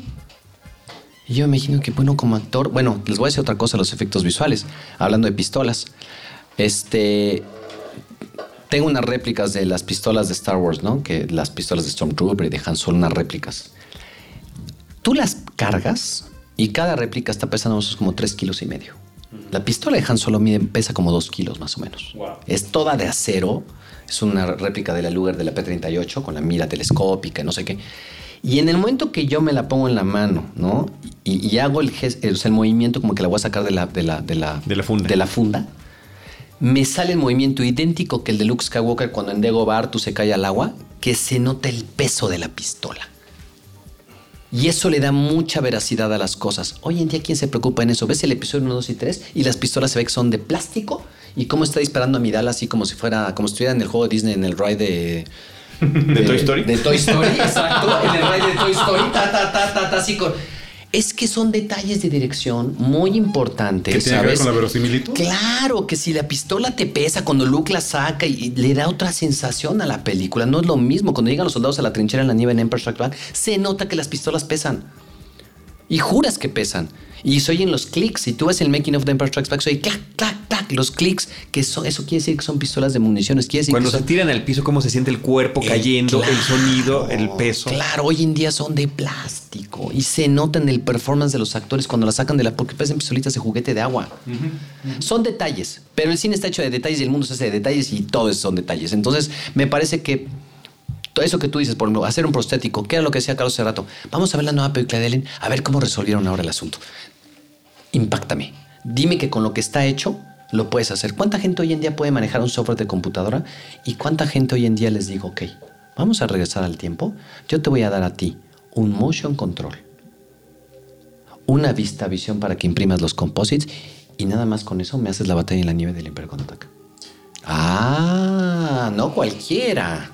Y yo imagino que, bueno, como actor, bueno, les voy a decir otra cosa, los efectos visuales, hablando de pistolas. Este, tengo unas réplicas de las pistolas de Star Wars, ¿no? Que las pistolas de Stormtrooper y de Han Solo, unas réplicas. Tú las cargas y cada réplica está pesando como 3 kilos y medio. La pistola de Han Solo pesa como 2 kilos más o menos. Es toda de acero. Es una réplica de la Luger de la P-38 con la mira telescópica, no sé qué. Y en el momento que yo me la pongo en la mano, ¿no? Y, hago el, el, movimiento como que la voy a sacar de la, de la, de la, de la funda. De la funda me sale el movimiento idéntico que el de Luke Skywalker cuando en Dagobah tú se cae al agua, que se nota el peso de la pistola. Y eso le da mucha veracidad a las cosas. Hoy en día, ¿quién se preocupa en eso? ¿Ves el episodio 1, 2 y 3? Y las pistolas se ve que son de plástico. Y cómo está disparando a Midal así como si fuera, como si estuviera en el juego de Disney, en el ride de... ¿De, Toy Story? De Toy Story, exacto. en el ride de Toy Story, ta, ta, ta, ta, ta, así con es que son detalles de dirección muy importantes. ¿Que tiene que ver con la verosimilitud? Claro, que si la pistola te pesa cuando Luke la saca y, le da otra sensación a la película. No es lo mismo. Cuando llegan los soldados a la trinchera en la nieve en Empire Strikes Back, se nota que las pistolas pesan. Y juras que pesan. Y se oyen los clics. Si tú ves el making of the Empire Strikes Back, se oye clac, clac, clac, los clics. Que eso quiere decir que son pistolas de municiones. Quiere decir Cuando se tiran al piso, cómo se siente el cuerpo cayendo, el sonido, el peso. Claro, hoy en día son de plástico. Y se nota en el performance de los actores cuando la sacan de la. Porque parecen pistolitas de juguete de agua. Son detalles. Pero el cine está hecho de detalles y el mundo se hace de detalles y todo eso son detalles. Entonces, me parece que todo eso que tú dices, por ejemplo, hacer un prostético, ¿qué era lo que decía Carlos hace rato? Vamos a ver la nueva película de Ellen, a ver cómo resolvieron ahora el asunto. Impactame. Dime que con lo que está hecho lo puedes hacer. ¿Cuánta gente hoy en día puede manejar un software de computadora? ¿Y cuánta gente hoy en día les digo, ok, vamos a regresar al tiempo? Yo te voy a dar a ti un motion control, una vista visión para que imprimas los composites y nada más con eso me haces la batalla en la nieve del Imperio Contraataca. Ah, no cualquiera.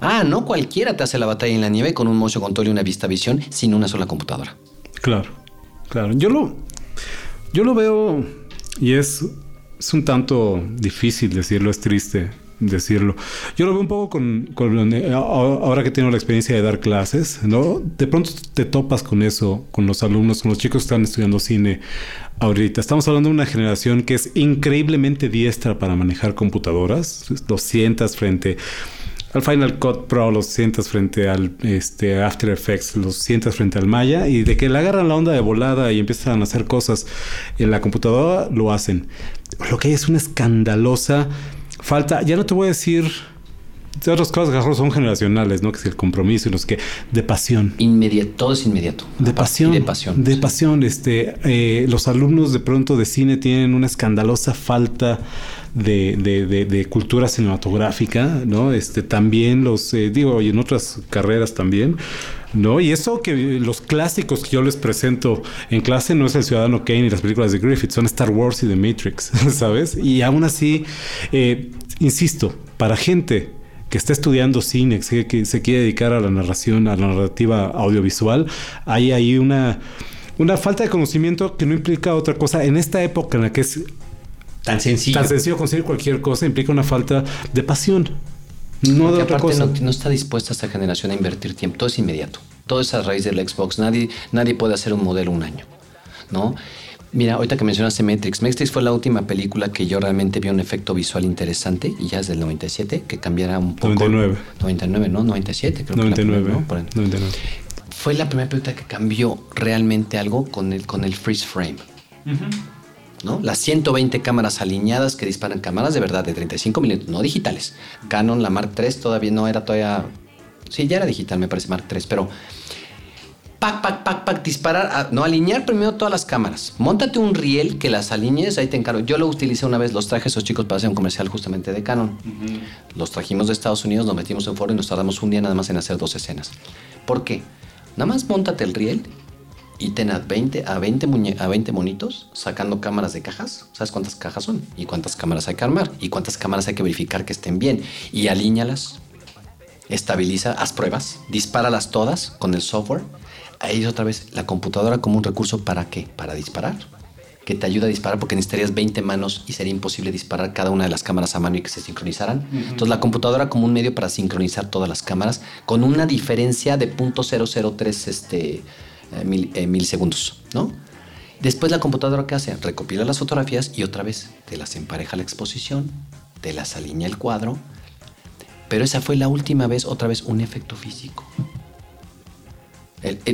Ah, no cualquiera te hace la batalla en la nieve con un motion control y una vista visión sin una sola computadora. Claro, claro. Yo lo, yo lo veo y es, es un tanto difícil decirlo, es triste decirlo. Yo lo veo un poco con, ahora que tengo la experiencia de dar clases, ¿no? De pronto te topas con eso, con los alumnos, con los chicos que están estudiando cine ahorita. Estamos hablando de una generación que es increíblemente diestra para manejar computadoras, 200 frente al Final Cut Pro los sientas frente al este, After Effects, los sientas frente al Maya y de que le agarran la onda de volada y empiezan a hacer cosas en la computadora, lo hacen. Lo que hay es una escandalosa falta, ya no te voy a decir de otras cosas que son generacionales, ¿no? Que es el compromiso y los que de pasión. Inmediato, todo es inmediato. De pasión. de pasión. De pasión. Este, eh, los alumnos de pronto de cine tienen una escandalosa falta de, de, de, cultura cinematográfica, ¿no? Este, también los, eh, digo, y en otras carreras también, ¿no? Y eso que los clásicos que yo les presento en clase no es El Ciudadano Kane y las películas de Griffith, son Star Wars y The Matrix, ¿sabes? Y aún así, eh, insisto, para gente que está estudiando cine, que se quiere dedicar a la narración, a la narrativa audiovisual, hay ahí una, una falta de conocimiento que no implica otra cosa. En esta época en la que es Tan sencillo. Tan sencillo conseguir cualquier cosa implica una falta de pasión. No de otra cosa. No, está dispuesta esta generación a invertir tiempo. Todo es inmediato. Todo es a raíz del Xbox. Nadie, nadie puede hacer un modelo un año. ¿No? Mira, ahorita que mencionaste Matrix, Matrix fue la última película que yo realmente vi un efecto visual interesante y ya es del 97, que cambiara un poco. 99. 99, ¿no? 97, creo 99, que 99. Fue la primera película que cambió realmente algo con el, con el freeze frame. Las 120 cámaras alineadas que disparan cámaras de verdad de 35 minutos, no digitales. Canon, la Mark III todavía no era todavía... Sí, ya era digital, me parece Mark III, pero... Pac, pac, pac, pac, disparar, no, alinear primero todas las cámaras. Móntate un riel que las alinees, ahí te encargo. Yo lo utilicé una vez, los traje a esos chicos para hacer un comercial justamente de Canon. Los trajimos de Estados Unidos, nos metimos en foro y nos tardamos un día nada más en hacer dos escenas. ¿Por qué? Nada más móntate el riel y ten a 20, a 20, a 20 monitos sacando cámaras de cajas. ¿Sabes cuántas cajas son? ¿Y cuántas cámaras hay que armar? ¿Y cuántas cámaras hay que verificar que estén bien? Y alíñalas, estabiliza, haz pruebas, dispáralas todas con el software. Ahí otra vez la computadora como un recurso para qué? Para disparar. Que te ayuda a disparar porque necesitarías 20 manos y sería imposible disparar cada una de las cámaras a mano y que se sincronizaran. Entonces la computadora como un medio para sincronizar todas las cámaras con una diferencia de .003 este, eh, mil, eh, mil, segundos, ¿no? Después la computadora ¿qué hace? Recopila las fotografías y otra vez te las empareja la exposición, te las alinea el cuadro, pero esa fue la última vez, otra vez, un efecto físico.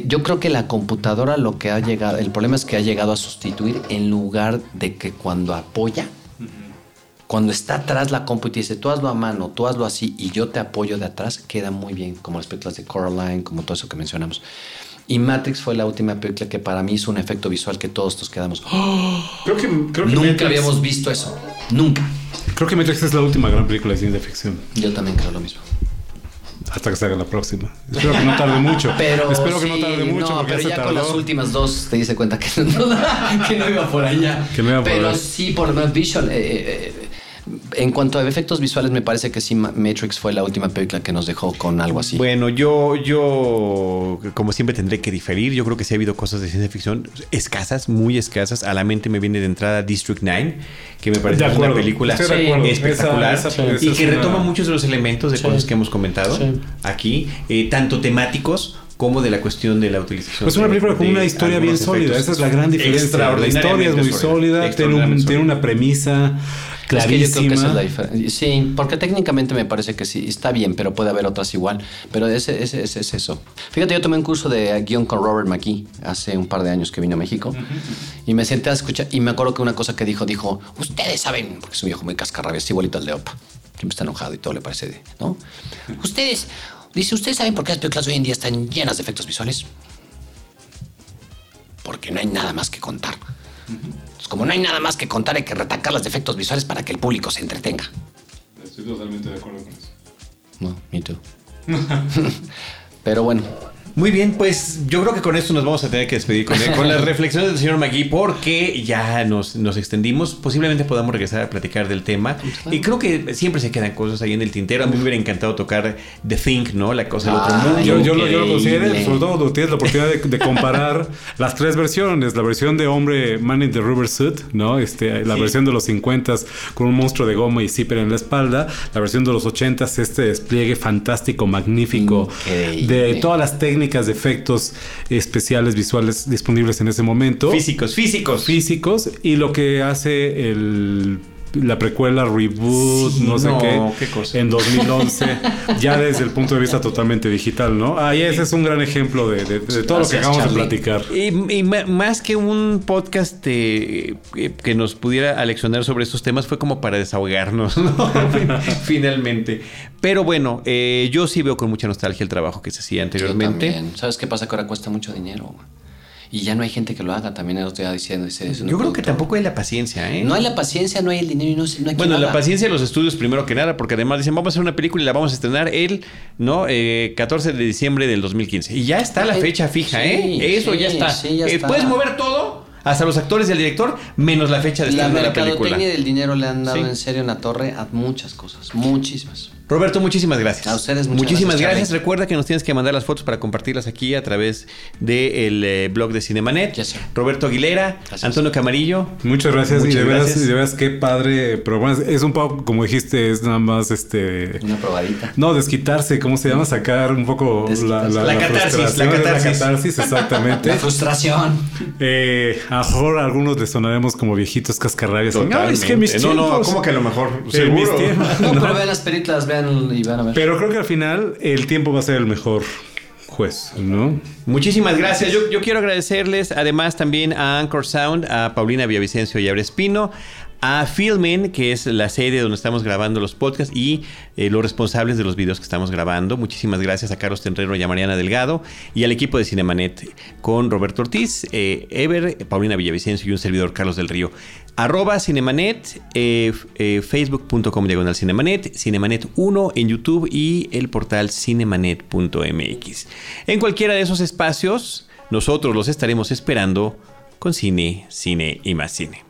Yo creo que la computadora lo que ha llegado, el problema es que ha llegado a sustituir en lugar de que cuando apoya, cuando está atrás la compu y te dice, tú hazlo a mano, tú hazlo así y yo te apoyo de atrás, queda muy bien, como las películas de Coraline, como todo eso que mencionamos. Y Matrix fue la última película que para mí hizo un efecto visual que todos nos quedamos. Creo que, Nunca habíamos visto eso. Nunca. Creo que Matrix es la última gran película de ciencia ficción. Yo también creo lo mismo. Hasta que se haga la próxima. Espero que no tarde mucho. Pero Espero que no tarde mucho. No, pero ya, con las últimas dos te dice cuenta que no, que no iba por allá. Que no iba por pero sí, por lo menos Visual. Eh, eh, eh en cuanto a efectos visuales, me parece que sí, Matrix fue la última película que nos dejó con algo así. Bueno, yo, yo, como siempre, tendré que diferir. Yo creo que sí ha habido cosas de ciencia ficción escasas, muy escasas. A la mente me viene de entrada District 9, que me parece una película espectacular y que retoma muchos de los elementos de cosas que hemos comentado aquí, eh, tanto temáticos como de la cuestión de la utilización. Es una película con una historia bien sólida, esa es la gran diferencia. La historia es muy sólida, tiene una premisa clarísima. Es la diferencia. Sí, porque técnicamente me parece que sí, está bien, pero puede haber otras igual. Pero ese, ese, ese es eso. Fíjate, yo tomé un curso de guion con Robert McKee hace un par de años que vino a México y me senté a escuchar y me acuerdo que una cosa que dijo, dijo, ustedes saben, porque es un viejo muy cascarrabias, igualito al de Opa, que me está enojado y todo le parece, ¿no? ustedes, dice, ¿ustedes saben por qué las películas hoy en día están llenas de efectos visuales? Porque no hay nada más que contar como no hay nada más que contar, hay que retacar los defectos visuales para que el público se entretenga. Estoy totalmente de acuerdo con eso. No, me too. Pero bueno, muy bien, pues yo creo que con esto nos vamos a tener que despedir con, con las reflexiones del señor Magui porque ya nos, nos, extendimos. Posiblemente podamos regresar a platicar del tema. Y creo que siempre se quedan cosas ahí en el tintero. A mí me hubiera encantado tocar The Think, ¿no? La cosa del otro ah, mundo. Yo, yo, lo, yo, lo considero, sobre todo tienes la oportunidad de, comparar las tres versiones. La versión de hombre Man in the Rubber Suit, ¿no? Este, la versión de los 50 con un monstruo de goma y zipper en la espalda. La versión de los 80 este despliegue fantástico, magnífico de todas las técnicas de efectos especiales visuales disponibles en ese momento. Físicos, físicos. Físicos. Y lo que hace el la precuela reboot, no sé qué, en 2011, ya desde el punto de vista totalmente digital, ¿no? Ahí ese es un gran ejemplo de, todo lo que acabamos de platicar. Y, más que un podcast eh, que nos pudiera aleccionar sobre estos temas, fue como para desahogarnos, ¿no? Finalmente. Pero bueno, eh, yo sí veo con mucha nostalgia el trabajo que se hacía anteriormente. ¿Sabes qué pasa? Que ahora cuesta mucho dinero y ya no hay gente que lo haga. También lo estoy diciendo. Yo creo que tampoco hay la paciencia, ¿eh? No hay la paciencia, no hay el dinero y no, no hay Bueno, la paciencia de los estudios primero que nada, porque además dicen, vamos a hacer una película y la vamos a estrenar el ¿no? 14 eh, de diciembre del 2015. Y ya está la fecha fija, ¿eh? Eso ya está. ya eh, está. Puedes mover todo hasta los actores y el director, menos la fecha de estreno de la película. La del dinero le han dado en serio en la torre a muchas cosas, muchísimas. Roberto, muchísimas gracias. A ustedes muchísimas gracias. Recuerda que nos tienes que mandar las fotos para compartirlas aquí a través del eh, blog de Cinemanet. Roberto Aguilera, Antonio Camarillo. Muchas gracias y de, Veras, qué padre. Pero es un poco, como dijiste, es nada más este. Una probadita. No, desquitarse, ¿cómo se llama? Sacar un poco la, la, catarsis. La catarsis, exactamente. la frustración. Eh, a lo mejor a algunos les sonaremos como viejitos cascarrabias. No, es que mis tiempos, No, no, ¿cómo que a lo mejor? Seguro. no, pero vean las películas, vean pero creo que al final el tiempo va a ser el mejor juez, ¿no? Muchísimas gracias. Yo, yo, quiero agradecerles además también a Anchor Sound, a Paulina Villavicencio y a Espino, a Filmin, que es la sede donde estamos grabando los podcasts y eh, los responsables de los videos que estamos grabando. Muchísimas gracias a Carlos Tenrero y a Mariana Delgado y al equipo de Cinemanet con Roberto Ortiz, eh, Ever, Paulina Villavicencio y un servidor Carlos del Río. Arroba Cinemanet, eh, facebook.com diagonal Cinemanet, Cinemanet 1 en YouTube y el portal cinemanet.mx. En cualquiera de esos espacios, nosotros los estaremos esperando con cine, cine y más cine.